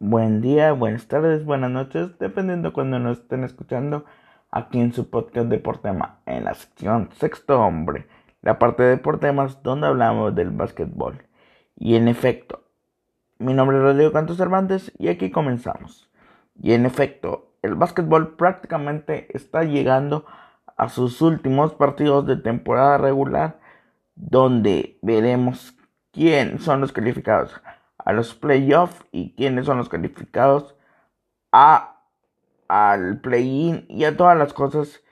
buen día, buenas tardes, buenas noches, dependiendo cuando nos estén escuchando aquí en su podcast de Portema, en la sección Sexto Hombre, la parte de Portemas donde hablamos del básquetbol. Y en efecto, mi nombre es Rodrigo Cantos Cervantes y aquí comenzamos. Y en efecto, el básquetbol prácticamente está llegando a sus últimos partidos de temporada regular, donde veremos quién son los calificados a los playoffs y quiénes son los calificados a al play-in y a todas las cosas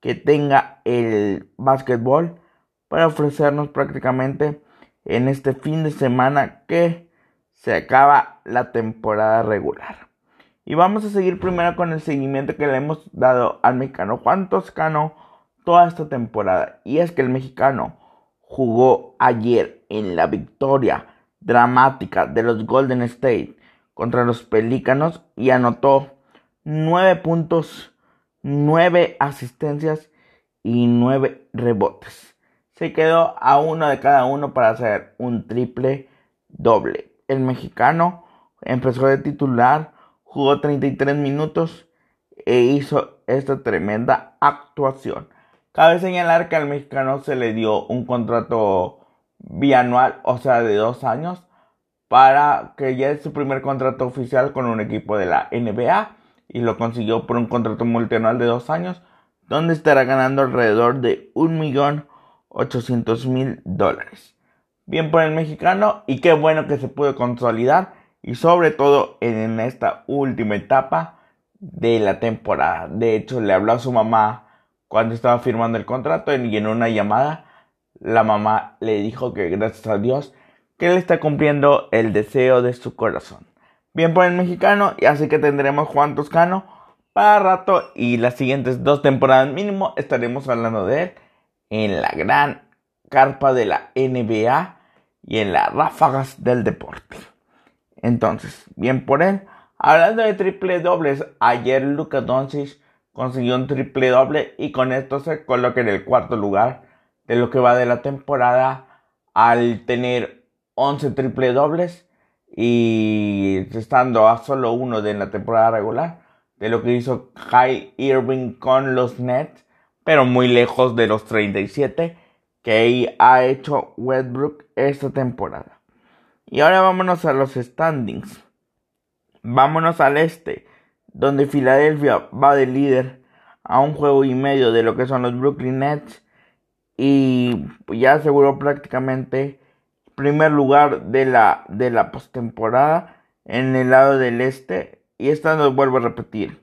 que tenga el básquetbol para ofrecernos prácticamente en este fin de semana que se acaba la temporada regular. Y vamos a seguir primero con el seguimiento que le hemos dado al mexicano Juan Toscano toda esta temporada. Y es que el mexicano jugó ayer en la victoria dramática de los Golden State contra los Pelícanos y anotó 9 puntos, 9 asistencias y 9 rebotes. Se quedó a uno de cada uno para hacer un triple doble. El mexicano empezó de titular, jugó 33 minutos e hizo esta tremenda actuación. Cabe señalar que al mexicano se le dio un contrato bianual, o sea, de dos años, para que ya es su primer contrato oficial con un equipo de la NBA y lo consiguió por un contrato multianual de dos años, donde estará ganando alrededor de un millón ochocientos mil dólares. Bien por el mexicano y qué bueno que se pudo consolidar y sobre todo en esta última etapa de la temporada. De hecho, le habló a su mamá cuando estaba firmando el contrato y en una llamada la mamá le dijo que gracias a Dios que él está cumpliendo el deseo de su corazón. Bien por el mexicano, y así que tendremos Juan Toscano para rato y las siguientes dos temporadas mínimo estaremos hablando de él en la gran carpa de la NBA y en las ráfagas del deporte. Entonces, bien por él. Hablando de triple dobles, ayer Luka Doncic consiguió un triple doble y con esto se coloca en el cuarto lugar de lo que va de la temporada al tener 11 triple dobles y estando a solo uno de la temporada regular de lo que hizo Kai Irving con los Nets, pero muy lejos de los 37 que ha hecho Westbrook esta temporada. Y ahora vámonos a los standings. Vámonos al este, donde Filadelfia va de líder a un juego y medio de lo que son los Brooklyn Nets y ya aseguró prácticamente primer lugar de la, de la postemporada en el lado del este y esta nos vuelvo a repetir.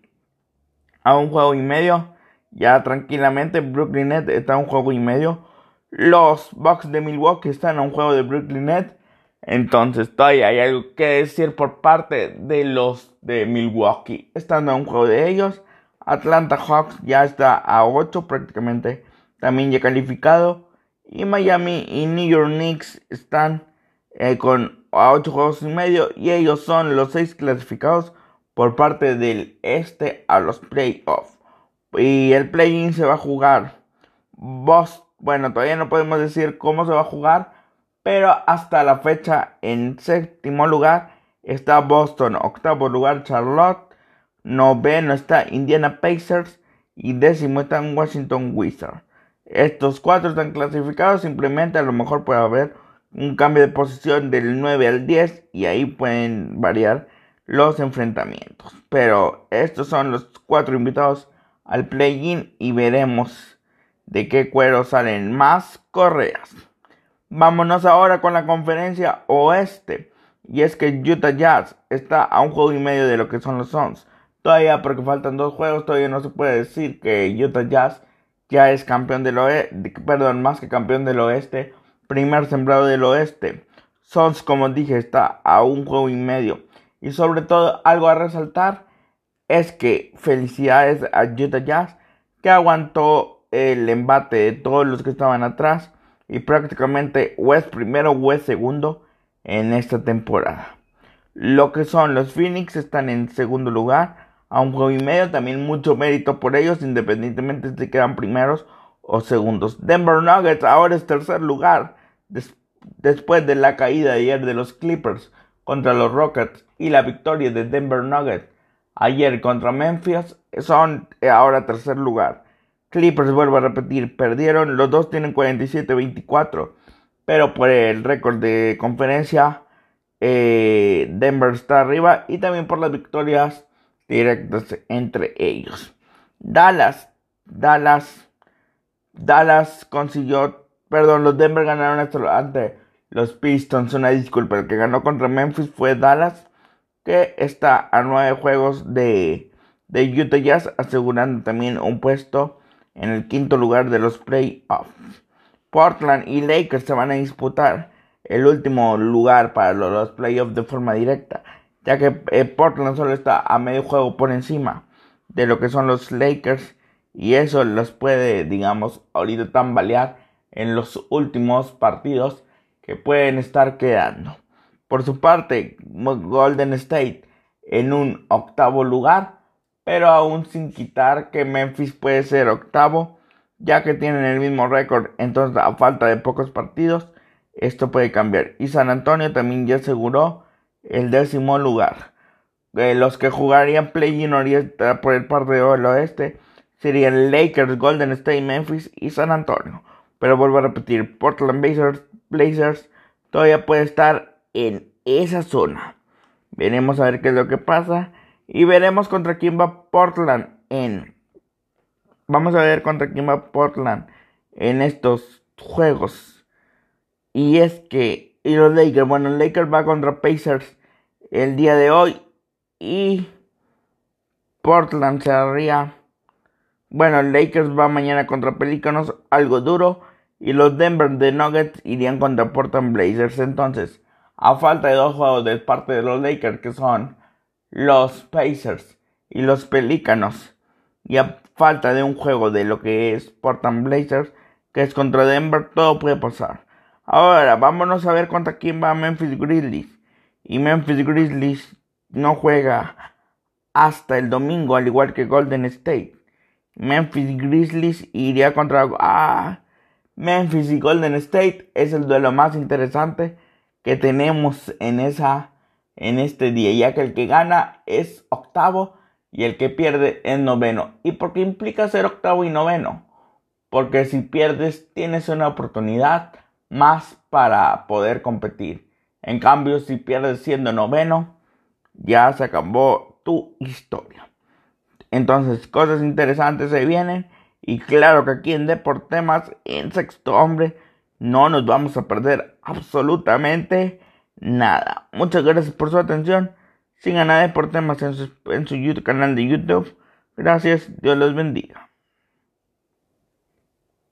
A un juego y medio ya tranquilamente Brooklyn Nets está a un juego y medio. Los Bucks de Milwaukee están a un juego de Brooklyn Nets. Entonces todavía hay algo que decir por parte de los de Milwaukee. Están a un juego de ellos Atlanta Hawks ya está a 8 prácticamente también ya calificado. Y Miami y New York Knicks están eh, con a 8 juegos y medio. Y ellos son los 6 clasificados por parte del este a los playoffs. Y el play-in se va a jugar. bueno, todavía no podemos decir cómo se va a jugar. Pero hasta la fecha, en séptimo lugar está Boston. Octavo lugar, Charlotte. Noveno está Indiana Pacers. Y décimo está Washington Wizards. Estos cuatro están clasificados, simplemente a lo mejor puede haber un cambio de posición del 9 al 10 y ahí pueden variar los enfrentamientos. Pero estos son los cuatro invitados al play-in y veremos de qué cuero salen más correas. Vámonos ahora con la conferencia oeste. Y es que Utah Jazz está a un juego y medio de lo que son los Suns. Todavía porque faltan dos juegos, todavía no se puede decir que Utah Jazz ya es campeón del oeste, perdón, más que campeón del oeste, primer sembrado del oeste. Sons, como dije, está a un juego y medio. Y sobre todo, algo a resaltar es que felicidades a Utah Jazz, que aguantó el embate de todos los que estaban atrás. Y prácticamente West primero, West segundo en esta temporada. Lo que son los Phoenix están en segundo lugar a un juego y medio. También mucho mérito por ellos, independientemente de si quedan primeros o segundos. Denver Nuggets ahora es tercer lugar después de la caída de ayer de los Clippers contra los Rockets y la victoria de Denver Nuggets ayer contra Memphis son ahora tercer lugar. Clippers, vuelvo a repetir, perdieron, los dos tienen 47-24, pero por el récord de conferencia eh, Denver está arriba y también por las victorias directas entre ellos. Dallas, Dallas, Dallas consiguió, perdón, los Denver ganaron ante los Pistons, una disculpa, el que ganó contra Memphis fue Dallas, que está a nueve juegos de, de Utah Jazz, asegurando también un puesto en el quinto lugar de los playoffs. Portland y Lakers se van a disputar el último lugar para los playoffs de forma directa, ya que eh, Portland solo está a medio juego por encima de lo que son los Lakers y eso los puede, digamos, ahorita tambalear en los últimos partidos que pueden estar quedando. Por su parte, Golden State en un octavo lugar, pero aún sin quitar que Memphis puede ser octavo, ya que tienen el mismo récord, entonces a falta de pocos partidos, esto puede cambiar. Y San Antonio también ya aseguró el décimo lugar. Eh, los que jugarían play-in por el parte del oeste serían Lakers, Golden State, Memphis y San Antonio. Pero vuelvo a repetir, Portland Blazers, Blazers todavía puede estar en esa zona. Veremos a ver qué es lo que pasa. Y veremos contra quién va Portland en... Vamos a ver contra quién va Portland en estos juegos. Y es que... Y los Lakers. Bueno, Lakers va contra Pacers el día de hoy. Y... Portland se haría... Bueno, Lakers va mañana contra Pelicanos, algo duro. Y los Denver de Nuggets irían contra Portland Blazers. Entonces, a falta de dos juegos de parte de los Lakers, que son los Pacers y los Pelícanos, y a falta de un juego de lo que es Portland Blazers, que es contra Denver, todo puede pasar. Ahora, vámonos a ver contra quién va Memphis Grizzlies. Y Memphis Grizzlies no juega hasta el domingo, al igual que Golden State. Memphis Grizzlies iría contra... Ah, Memphis y Golden State es el duelo más interesante que tenemos en esa en este día, ya que el que gana es octavo y el que pierde es noveno. ¿Y por qué implica ser octavo y noveno? Porque si pierdes tienes una oportunidad más para poder competir. En cambio, si pierdes siendo noveno, ya se acabó tu historia. Entonces, cosas interesantes se vienen. Y claro que aquí en Deportemas, en Sexto Hombre, no nos vamos a perder absolutamente nada. Muchas gracias por su atención. Sigan a Deportemas en su, en su YouTube, canal de YouTube. Gracias, Dios los bendiga.